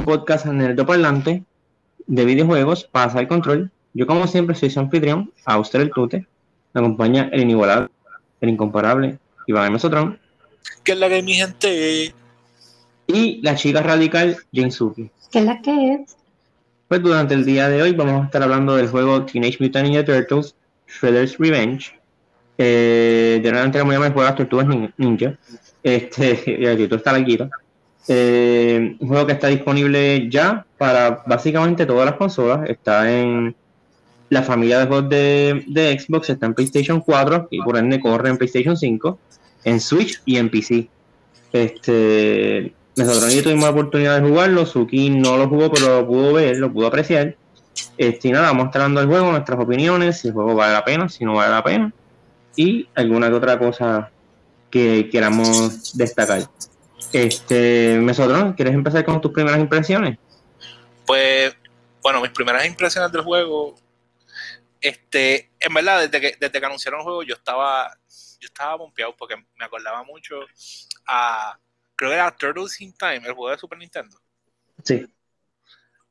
su podcast en el Parlante de videojuegos Pasa el Control. Yo como siempre soy su anfitrión, Auster el Tute. Me acompaña el inigualable, el incomparable Iván Mesotrón. ¿Qué es la que mi gente? Y la chica radical Suki. ¿Qué es la que es? Pues durante el día de hoy vamos a estar hablando del juego Teenage Mutant Ninja Turtles Shredder's Revenge. Eh, de una entrega muy el juego las tortugas ninja. Este, y el título está larguito. Eh, un juego que está disponible ya para básicamente todas las consolas. Está en la familia de juegos de, Xbox, está en PlayStation 4 y por ende corre en PlayStation 5, en Switch y en PC. Este, nosotros ni tuvimos la oportunidad de jugarlo, Suki no lo jugó, pero lo pudo ver, lo pudo apreciar. Este, y nada, mostrando el juego, nuestras opiniones, si el juego vale la pena, si no vale la pena, y alguna que otra cosa que queramos destacar. Este, Mesotron, ¿quieres empezar con tus primeras impresiones? Pues, bueno, mis primeras impresiones del juego, este, en verdad, desde que, desde que anunciaron el juego, yo estaba, yo estaba pompeado porque me acordaba mucho a, creo que era Turtles in Time, el juego de Super Nintendo. Sí.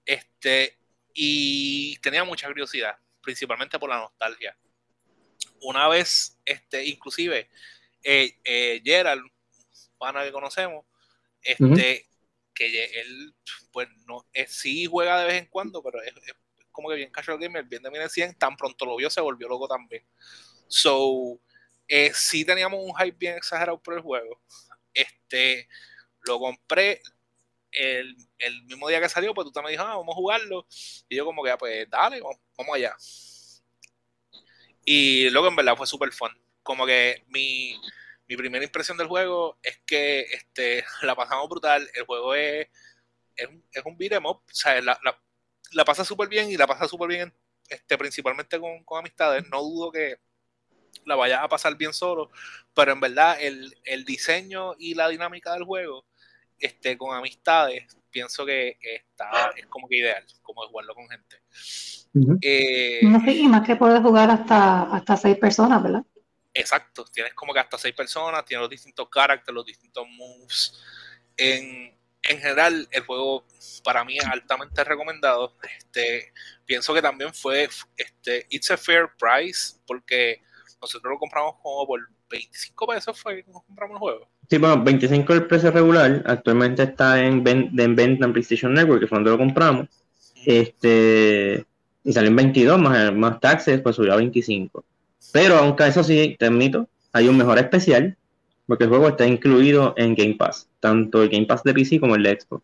Este, y tenía mucha curiosidad, principalmente por la nostalgia. Una vez, este, inclusive, eh, eh, Gerald, pana que conocemos, este, que él, pues, no, sí juega de vez en cuando, pero es, como que bien casual gamer, bien de 1100, tan pronto lo vio, se volvió loco también. So, eh, sí teníamos un hype bien exagerado por el juego. Este, lo compré el, mismo día que salió, pues tú también dijiste, ah, vamos a jugarlo. Y yo como que, ah, pues dale, vamos, vamos allá. Y luego en verdad fue súper fun. Como que mi, mi primera impresión del juego es que este, la pasamos brutal. El juego es, es, es un beat'em up. O sea, la, la, la pasa súper bien y la pasa súper bien este, principalmente con, con, amistades. No dudo que la vayas a pasar bien solo, pero en verdad el, el diseño y la dinámica del juego este, con amistades, pienso que está, es como que ideal, como jugarlo con gente. Eh, y más que puedes jugar hasta, hasta seis personas, ¿verdad? Exacto, tienes como que hasta seis personas, tienes los distintos characters, los distintos moves. En, general, el juego para mí es altamente recomendado. Este, pienso que también fue este, It's a Fair Price, porque nosotros lo compramos como por 25 pesos, fue que nos compramos el juego. Sí, bueno, 25 el precio regular, actualmente está en, en venta en PlayStation Network, que fue donde lo compramos. Este, y salió en 22, más, más taxes, pues subió a 25. Pero aunque eso sí, te admito, hay un mejor especial, porque el juego está incluido en Game Pass, tanto el Game Pass de PC como el de Xbox.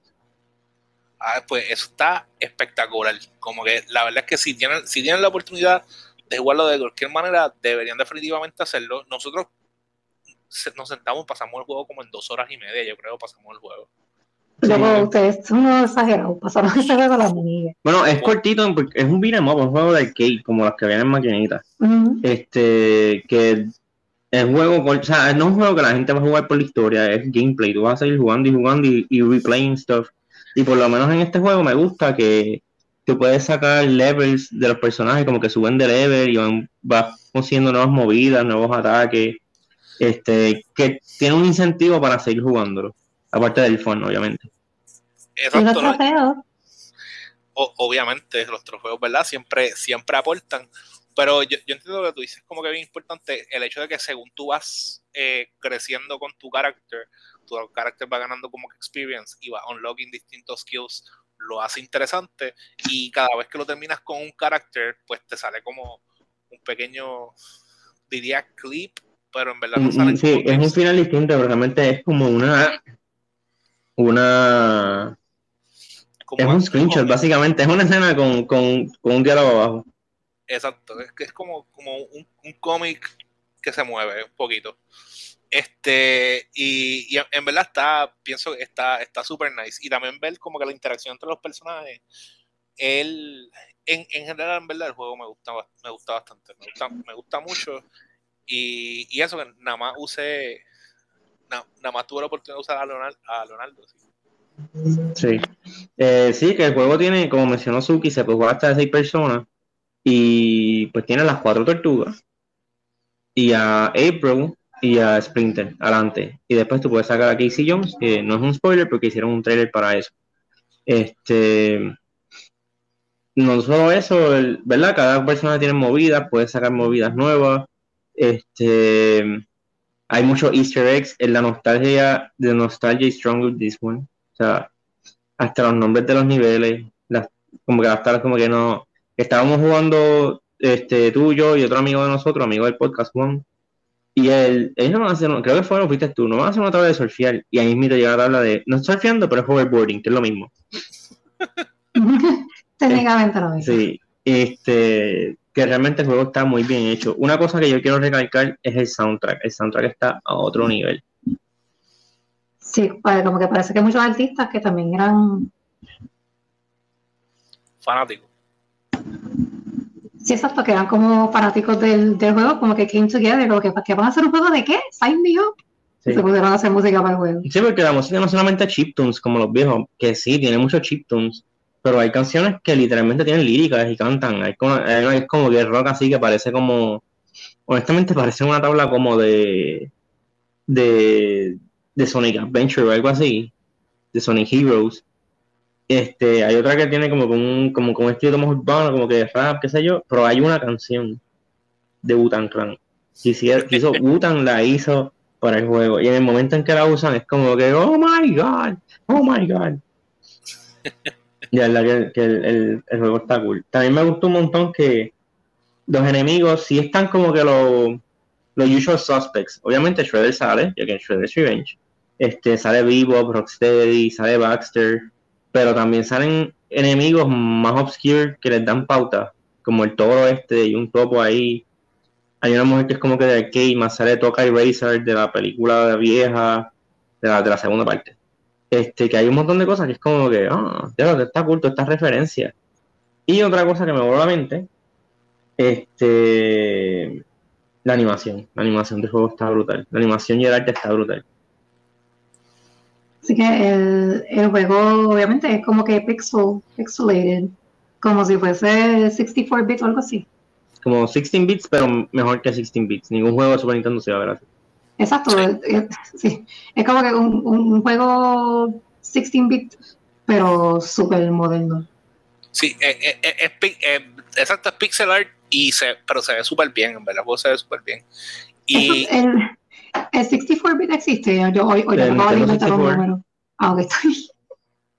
Ah, pues eso está espectacular. Como que la verdad es que si tienen, si tienen la oportunidad de jugarlo de cualquier manera, deberían definitivamente hacerlo. Nosotros nos sentamos, pasamos el juego como en dos horas y media, yo creo, pasamos el juego. Luego ustedes son unos exagerados, pasaron ese juego a la amiga. Bueno, es cortito, es un beat'em up, un juego de arcade, como los que vienen en maquinitas. Este, que es juego, o sea, no es un juego que la gente va a jugar por la historia, es gameplay, tú vas a seguir jugando y jugando y, y replaying stuff. Y por lo menos en este juego me gusta que tú puedes sacar levels de los personajes, como que suben de level y vas consiguiendo nuevas movidas, nuevos ataques, este, que tiene un incentivo para seguir jugándolo. Aparte del fondo, obviamente. Exacto. los trofeos? obviamente, los trofeos, ¿verdad? Siempre, siempre aportan. Pero yo, entiendo lo que tú dices, como que bien importante el hecho de que según tú vas eh, creciendo con tu carácter, tu carácter va ganando como experience y va unlocking distintos skills, lo hace interesante y cada vez que lo terminas con un carácter, pues te sale como un pequeño, diría clip, pero en verdad no sale. Sí, es un final distinto, pero realmente es como una una... es un screenshot, básicamente. Es una escena con, con, con, un diálogo abajo. Exacto, es es como, como un, un cómic que se mueve un poquito. Este, y, y, en verdad está, pienso que está está súper nice. Y también ver como que la interacción entre los personajes. Él, en, en general, en verdad, el juego me gusta, me gusta bastante. Me gusta, me gusta mucho. Y, y eso que nada más use nada más tuve la oportunidad de usar a Leonardo. sí. Eh, sí. que el juego tiene, como mencionó Suki, se puede jugar hasta de seis personas. Y pues tiene las cuatro tortugas. Y a April y a Sprinter adelante. Y después tú puedes sacar a Casey Jones, que no es un spoiler porque hicieron un trailer para eso. Este, no solo eso, ¿verdad? Cada persona tiene movidas, puede sacar movidas nuevas. Este, hay muchos Easter eggs en la nostalgia, de Nostalgia y Strong with This One. O sea, hasta los nombres de los niveles, las, como que hasta como que no. Estábamos jugando este, tú, yo y otro amigo de nosotros, amigo del podcast Juan, y él, ellos no hacer, creo que fue fuiste tú, no van a hacer una tabla de surfear, y ahí mismo llega la tabla de, no surfeando, pero es hoverboarding, que es lo mismo. Técnicamente lo mismo. Sí, este, que realmente el juego está muy bien hecho. Una cosa que yo quiero recalcar es el soundtrack, el soundtrack está a otro nivel. Sí, como que parece que muchos artistas que también eran fanáticos. Sí, exacto, que eran como fanáticos del, juego, como que came together, como que, que van a hacer un juego de qué? Sign me up. Se pudieron hacer música para el juego. Sí, porque la música no solamente chiptunes como los viejos, que sí, tiene muchos chiptunes, pero hay canciones que literalmente tienen líricas y cantan. Hay como, hay como que rock así que parece como, honestamente parece una tabla como de, de, de Sonic Adventure o algo así, de Sonic Heroes este, hay otra que tiene como un, como con un estilo más urbano, como que rap, qué sé yo, pero hay una canción de Butan Clan. Si hizo Butan la hizo para el juego. Y en el momento en que la usan es como que, oh my god, oh my god. ya es que, el, el, juego está cool. También me gustó un montón que los enemigos sí están como que los, usual suspects. Obviamente Shredder sale, ya que Shredder's Revenge. Este, sale Vivo, Rocksteady, sale Baxter pero también salen enemigos más obscure que les dan pauta, como el toro este y un topo ahí. Hay una mujer que es como que de arcade, más sale Toca y Racer de la película de vieja, de la, de la segunda parte. Este, que hay un montón de cosas que es como que, ah, ya está culto esta referencia. Y otra cosa que me vuelve a la mente, este, la animación. La animación del juego está brutal. La animación y el arte está brutal. Así que el, el juego obviamente es como que pixel, pixelated, como si fuese 64 bits o algo así. Como 16 bits, pero mejor que 16 bits. Ningún juego de Super Nintendo se va a ver así. Exacto, es, sí. es como que un, un juego 16 bits, pero súper moderno. Sí, eh, eh, eh, es, exacto, es pixel art, y se, pero se ve súper bien, en verdad, el juego se ve súper bien. Y, el, el 64 bit existe. Yo hoy, hoy acabo de inventar un número. Aunque estoy.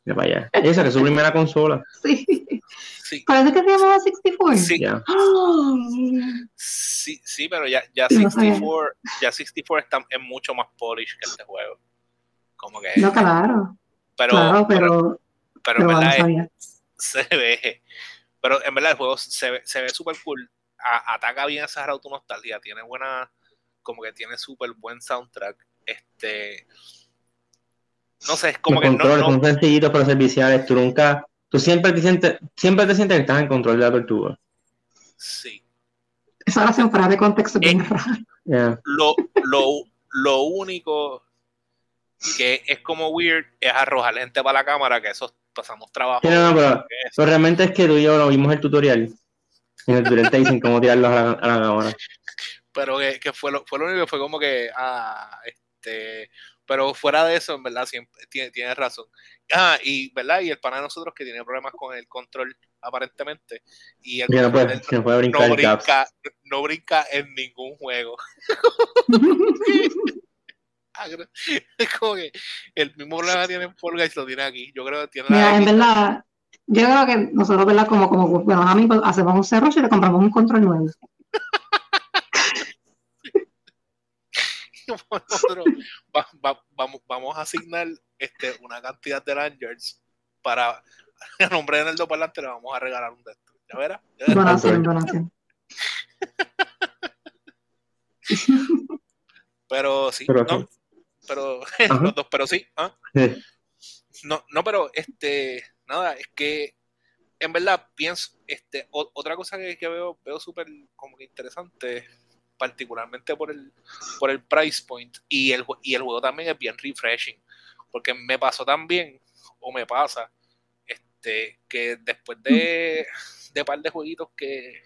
Ya vaya. Esa que es su primera consola. Sí. sí. Parece que se llamaba 64. Sí. sí, sí, pero ya, ya 64, ya 64 está, es mucho más polish que este juego. Como que. No, claro. Pero, claro, pero, pero, en verdad se ve. Pero en verdad el juego se ve, se ve súper cool. ataca bien esa nostalgia. Tiene buena como que tiene súper buen soundtrack. Este. No sé, es como que controles no, son sencillitos pero serviciales. Tú nunca. Tú siempre te sientes, siempre te sientes que estás en control de la tortuga. Sí. Esa oración fuera de contexto bien eh, Lo, lo, lo único que es como weird es arrojar gente para la cámara, que eso pasamos trabajo. no, pero, pero, realmente es que tú y yo lo vimos el tutorial. En el tutorial te dicen cómo tirarlos a la, a la cámara pero que, que, fue, lo, fue lo único que fue como que, ah, este, pero fuera de eso, en verdad, siempre tiene, tiene razón. Ah, y, ¿verdad? Y el pana de nosotros que tiene problemas con el control, aparentemente, y el no, puede, puede brincar no, brinca, no brinca en ningún juego. es como que el mismo problema tiene Fall Guys, lo tiene aquí. Yo creo que tiene Mira, en verdad, yo creo que nosotros, ¿verdad? Como, como buenos amigos, hacemos un cerro y le compramos un control nuevo. vamos, vamos a asignar este, una cantidad de Rangers para el nombre de Neldo Parlante le vamos a regalar un de estos. ¿Ya verás? Donación, donación. pero sí, pero, no, pero los dos, pero sí, ¿ah? No, no, pero este, nada, es que en verdad pienso, este, otra cosa que, que veo, veo súper como que interesante particularmente por el, por el price point y el, y el juego también es bien refreshing, porque me pasó también, o me pasa, este, que después de, de par de jueguitos que,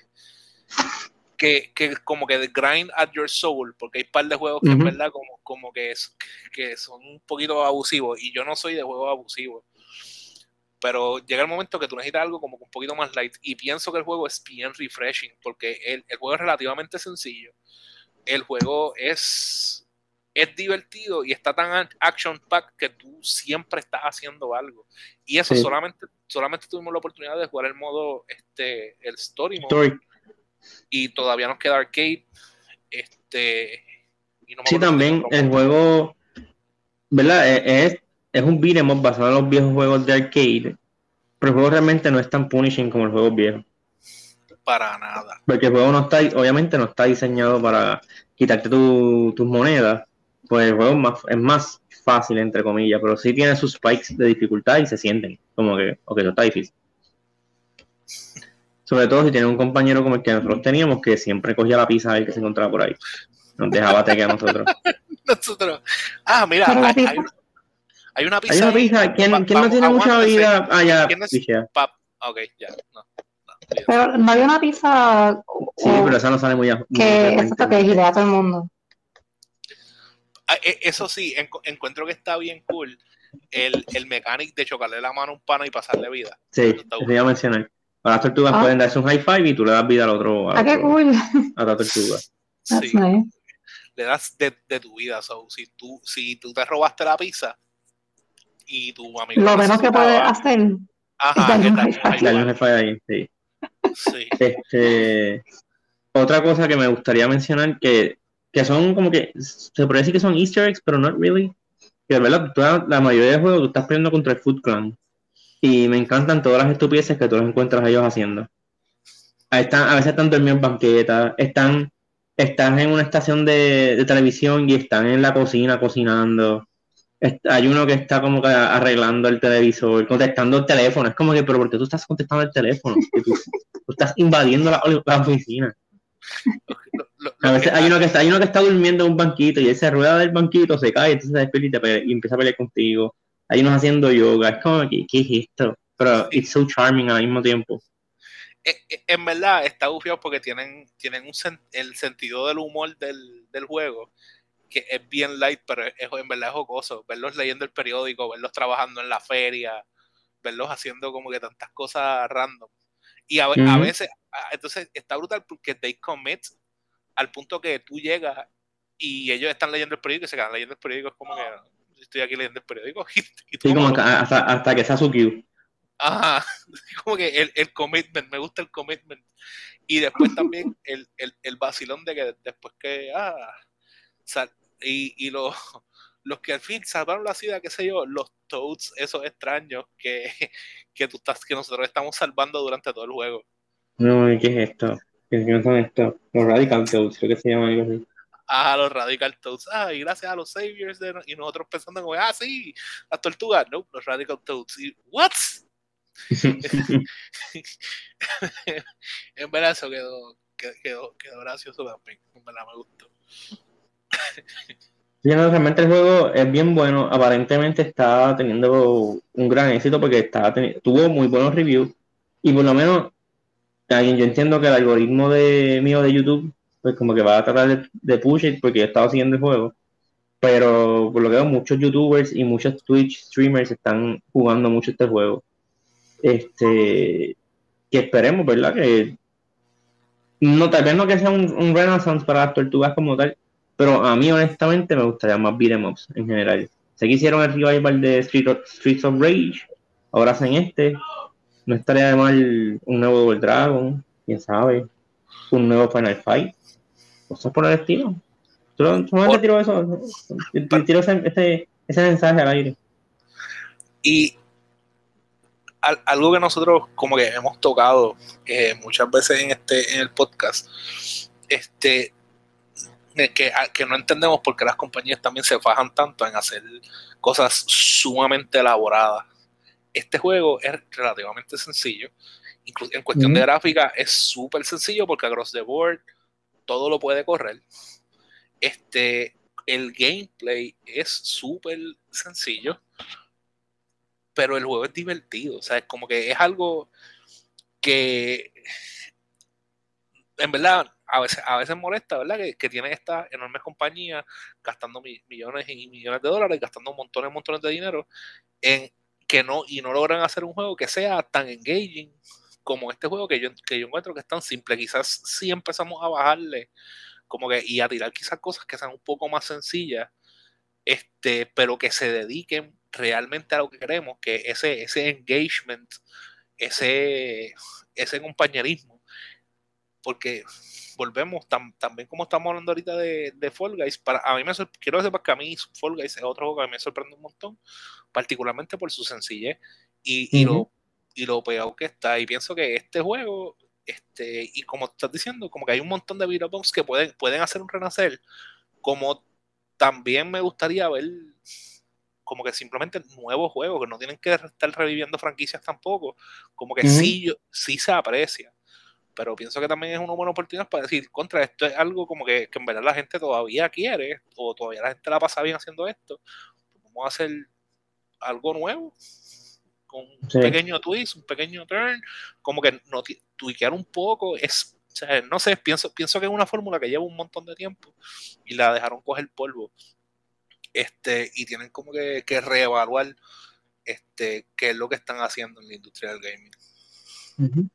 que, que, como que grind at your soul, porque hay un par de juegos que en verdad como, como que, es, que son un poquito abusivos y yo no soy de juegos abusivos. Pero llega el momento que tú necesitas algo como un poquito más light y pienso que el juego es bien refreshing porque el, el juego es relativamente sencillo. El juego es, es divertido y está tan action pack que tú siempre estás haciendo algo. Y eso solamente, solamente tuvimos la oportunidad de jugar el modo, este, el story mode y todavía nos queda arcade. Este, sí, también el juego, ¿verdad? E, es, es un beat'em up basado en los viejos juegos de arcade, pero el juego realmente no es tan punishing como el juego viejo. Para nada. Porque el juego no está, obviamente no está diseñado para quitarte tus monedas, pues el juego es más, es más fácil, entre comillas, pero sí tiene sus spikes de dificultad y se sienten como que, ok, eso está difícil. Sobre todo si tiene un compañero como el que nosotros teníamos que siempre cogía la pizza el que se encontraba por ahí. Nos dejaba teque a nosotros. nosotros. Ah, mira, hay, una, pizza. Hay una pizza. ¿Quién, no tiene mucha vida? Ah, ya. ¿Quién es? Pap. Ok, ya. No. Pero no hay una pizza. Sí, pero esa no sale muy a, Que esto que es idea a todo el mundo. Ah, e, eso sí, encuentro que está bien cool el, el mechanic de chocarle la mano a un pano y pasarle vida. Sí, te voy a mencionar. Ahora las tortugas ah. pueden darse un high five y tú le das vida al otro. A ah, qué cool. A la tortuga. Sí. Le das de, de, tu vida. So, si, tú, si tú te robaste la pizza y tu amigo. Lo menos que puedes hacer. Ajá, darle un ahí, sí. sí. Este, otra cosa que me gustaría mencionar que, que son como que se puede decir que son Easter eggs, pero not really. Que de verdad, la mayoría de juegos tú estás peleando contra el Food Clan y me encantan todas las estupideces que tú los encuentras ellos haciendo. Están, a veces están durmiendo en banquetas, están, están en una estación de, televisión y están en la cocina cocinando. Hay uno que está como que arreglando el televisor, contestando el teléfono. Es como que, pero ¿por qué tú estás contestando el teléfono? tú, estás invadiendo la, oficina. a veces hay uno, que está, hay uno que está durmiendo en un banquito y él se rueda del banquito, se cae, entonces se despierta y, y empieza a pelear contigo hay unos haciendo yoga, es como, ¿qué, qué es esto? Pero it's so charming al mismo tiempo. Eh, eh, en verdad está bufiado porque tienen, tienen un el sentido del humor del, del, juego que es bien light, pero es, en verdad es jocoso. Verlos leyendo el periódico, verlos trabajando en la feria, verlos haciendo como que tantas cosas random. Y a, a veces, entonces está brutal porque they commit al punto que tú llegas y ellos están leyendo el periódico y se quedan leyendo el periódico. Es como que estoy aquí leyendo el periódico. Y, sí, como hasta, hasta, que sea su cue. Ajá, como que el, el, commitment, me gusta el commitment. Y después también el, el, el vacilón de que después que, ah, sal, y, y los, los que al fin salvaron la ciudad, qué sé yo, los Toads, esos extraños que, que tú estás, que nosotros estamos salvando durante todo el juego. No, ¿qué es esto? ¿Qué son estos? Los Radical Toads, creo que se llaman algo así a los Radical Toads. Ah, y gracias a los Saviors. De, y nosotros pensando como, ah, sí, las tortugas. No, los Radical Toads. Y, ¿what? en verdad eso quedó, quedó, quedó gracioso también. En verdad me gustó. Sí, realmente el juego es bien bueno. Aparentemente está teniendo un gran éxito porque está tuvo muy buenos reviews. Y por lo menos, yo entiendo que el algoritmo de mío de YouTube pues como que va a tratar de, push it porque yo estaba siguiendo el juego. Pero por lo que veo, muchos youtubers y muchos Twitch streamers están jugando mucho este juego. Este, que esperemos, ¿verdad? Que no, tal vez no que sea un, renaissance para las tortugas como tal, pero a mí honestamente me gustaría más beat'em ups en general. Sé que hicieron el revival de Streets of Rage, ahora hacen este. No estaría de mal un nuevo Double Dragon, quién sabe. Un nuevo Final Fight cosas por el estilo. Solamente tiro eso, tiro ese, ese, mensaje al aire. Y algo que nosotros como que hemos tocado eh, muchas veces en este en el podcast, este que, que no entendemos por qué las compañías también se fajan tanto en hacer cosas sumamente elaboradas. Este juego es relativamente sencillo. Incluso en cuestión de gráfica es súper sencillo porque across the board todo lo puede correr. Este, el gameplay es súper sencillo, pero el juego es divertido. O sea, es como que es algo que, en verdad, a veces, a veces molesta, ¿verdad? Que, tienen estas enormes compañías gastando millones y millones de dólares, gastando montones y montones de dinero en que no, y no logran hacer un juego que sea tan engaging como este juego que yo, que yo encuentro que es tan simple. Quizás si empezamos a bajarle como que y a tirar quizás cosas que sean un poco más sencillas, este, pero que se dediquen realmente a lo que queremos, que ese, ese engagement, ese, ese compañerismo, porque volvemos también como estamos hablando ahorita de, de Fall Guys, para, a mí me quiero decir que a mí Fall Guys es otro juego que a mí me sorprende un montón, particularmente por su sencillez y, y lo y lo pegado que está. Y pienso que este juego, este, y como estás diciendo, como que hay un montón de videojuegos que pueden, pueden hacer un renacer, como también me gustaría ver como que simplemente nuevos juegos, que no tienen que estar reviviendo franquicias tampoco, como que sí, sí se aprecia. Pero pienso que también es una buena oportunidad para decir, contra esto es algo como que, que en verdad la gente todavía quiere, o todavía la gente la pasa bien haciendo esto, pues vamos a hacer algo nuevo con un pequeño twist, un pequeño turn, como que no tuiquear un poco, es, no sé, pienso, pienso que es una fórmula que lleva un montón de tiempo y la dejaron coger polvo. Este, y tienen como que, que reevaluar este, qué es lo que están haciendo en la industria del gaming.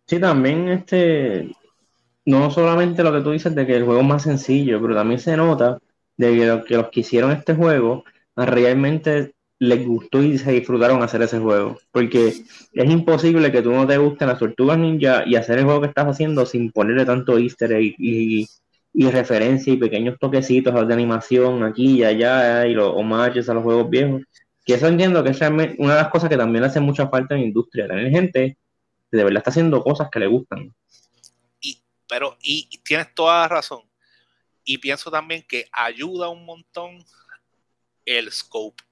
Sí, también este, no solamente lo que tú dices de que el juego es más sencillo, pero también se nota de que, que los que hicieron este juego realmente les gustó y se disfrutaron hacer ese juego. Porque es imposible que tú no te gusten las tortugas ninja y hacer el juego que estás haciendo sin ponerle tanto easter egg y, y, referencia y pequeños toquecitos de animación aquí y allá y los homages a los juegos viejos. Que eso entiendo que es una de las cosas que también hace mucha falta en la industria, tener gente de verdad está haciendo cosas que le gustan. Y, pero, y tienes toda la razón. Y pienso también que ayuda un montón el scope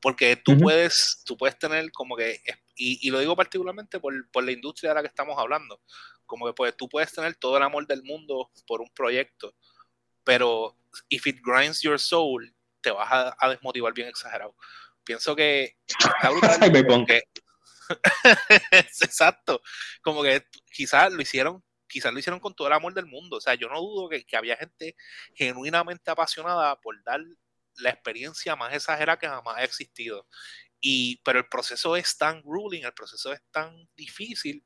porque tú puedes, tú puedes tener como que, y, lo digo particularmente por, la industria de la que estamos hablando, como que pues, tú puedes tener todo el amor del mundo por un proyecto, pero if it grinds your soul, te vas a, desmotivar bien exagerado. Pienso que está brutal. Exacto. Como que quizás lo hicieron quizás lo hicieron con todo el amor del mundo. O sea, yo no dudo que, que, había gente genuinamente apasionada por dar la experiencia más exagerada que jamás ha existido. Y, pero el proceso es tan grueling, el proceso es tan difícil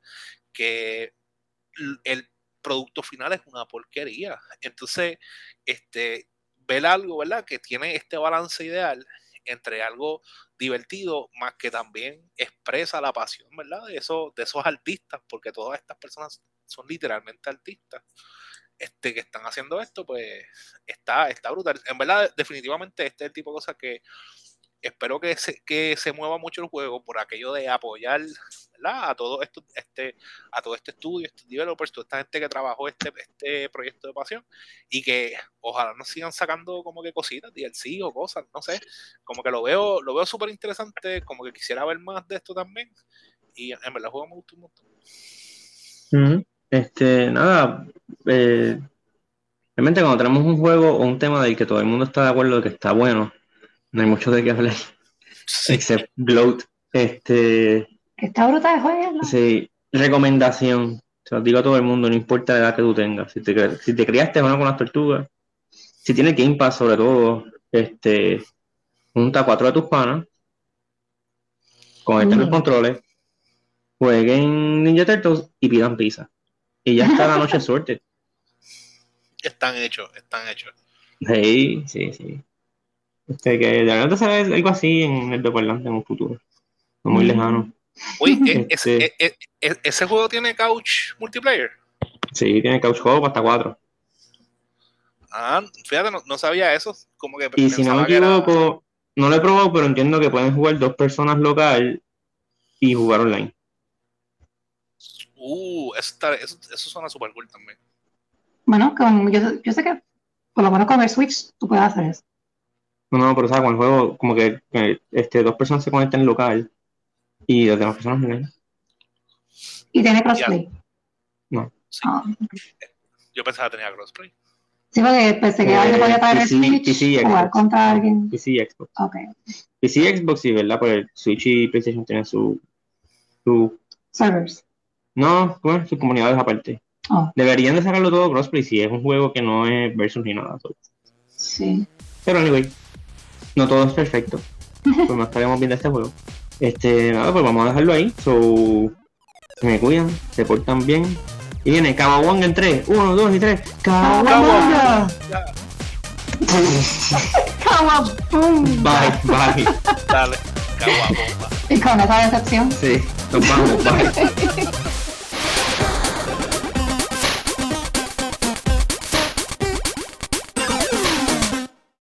que el producto final es una porquería. Entonces, este, ver algo, ¿verdad? Que tiene este balance ideal entre algo divertido, más que también expresa la pasión, ¿verdad? De, eso, de esos artistas, porque todas estas personas son literalmente artistas. Este, que están haciendo esto, pues está, está brutal. En verdad, definitivamente este es el tipo de cosas que espero que se, que se mueva mucho el juego por aquello de apoyar a todo esto, este, a todo este estudio, estos developers, toda esta gente que trabajó este, este proyecto de pasión y que ojalá nos sigan sacando como que cositas, DLC o cosas, no sé, como que lo veo, lo veo súper interesante, como que quisiera ver más de esto también. Y en verdad juego me gustó un montón. Este, nada, eh, realmente cuando tenemos un juego o un tema del que todo el mundo está de acuerdo de que está bueno, no hay mucho de qué hablar, excepto Bloat. Este, está brutal juego. Sí, recomendación, se lo digo a todo el mundo, no importa la edad que tú tengas, si te, si te criaste con las tortugas, si tienes Game Pass sobre todo, este, junta cuatro de tus panas, con los controles, jueguen Ninja Turtles y pidan pizza. Y ya está la noche suerte. Están hechos, están hechos. Sí, sí, sí. Este, que de verdad será algo así en el de en un futuro. No muy mm. lejano. Uy, e, e, e, ¿ese, juego tiene couch multiplayer? Sí, tiene couch juego hasta cuatro. Ah, fíjate, no, sabía eso. Como que y si no me equivoco, no lo he probado, pero entiendo que pueden jugar dos personas local y jugar online. Uh, eso, eso, eso suena súper cool también. Bueno, con, yo, yo, sé que por lo menos con el Switch tú puedes hacer eso. No, no, pero o sea, con el juego, como que, este, dos personas se conectan en local y las demás personas no. ¿Y tiene crossplay? No. Ah, yo pensaba que tenía crossplay. Sí, porque pensé que alguien podía pagar el Switch y jugar contra alguien. PC Xbox. Ok. PC Xbox, sí, ¿verdad? Porque el Switch y PlayStation tienen su, su... Servers. No, bueno, sus comunidades aparte. Oh. Deberían de sacarlo todo crossplay si es un juego que no es versus ni nada. Sí. Pero anyway, no todo es perfecto. Pues más estaremos viendo este juego. Este, nada, pues vamos a dejarlo ahí. So, se me cuidan, se portan bien. Y viene Kawabonga en 3, 1, 2 y 3. Kawabonga. ¡Cababum! Bye, bye. Dale, caguabomba. Y con esa decepción. Sí, nos vamos, bye.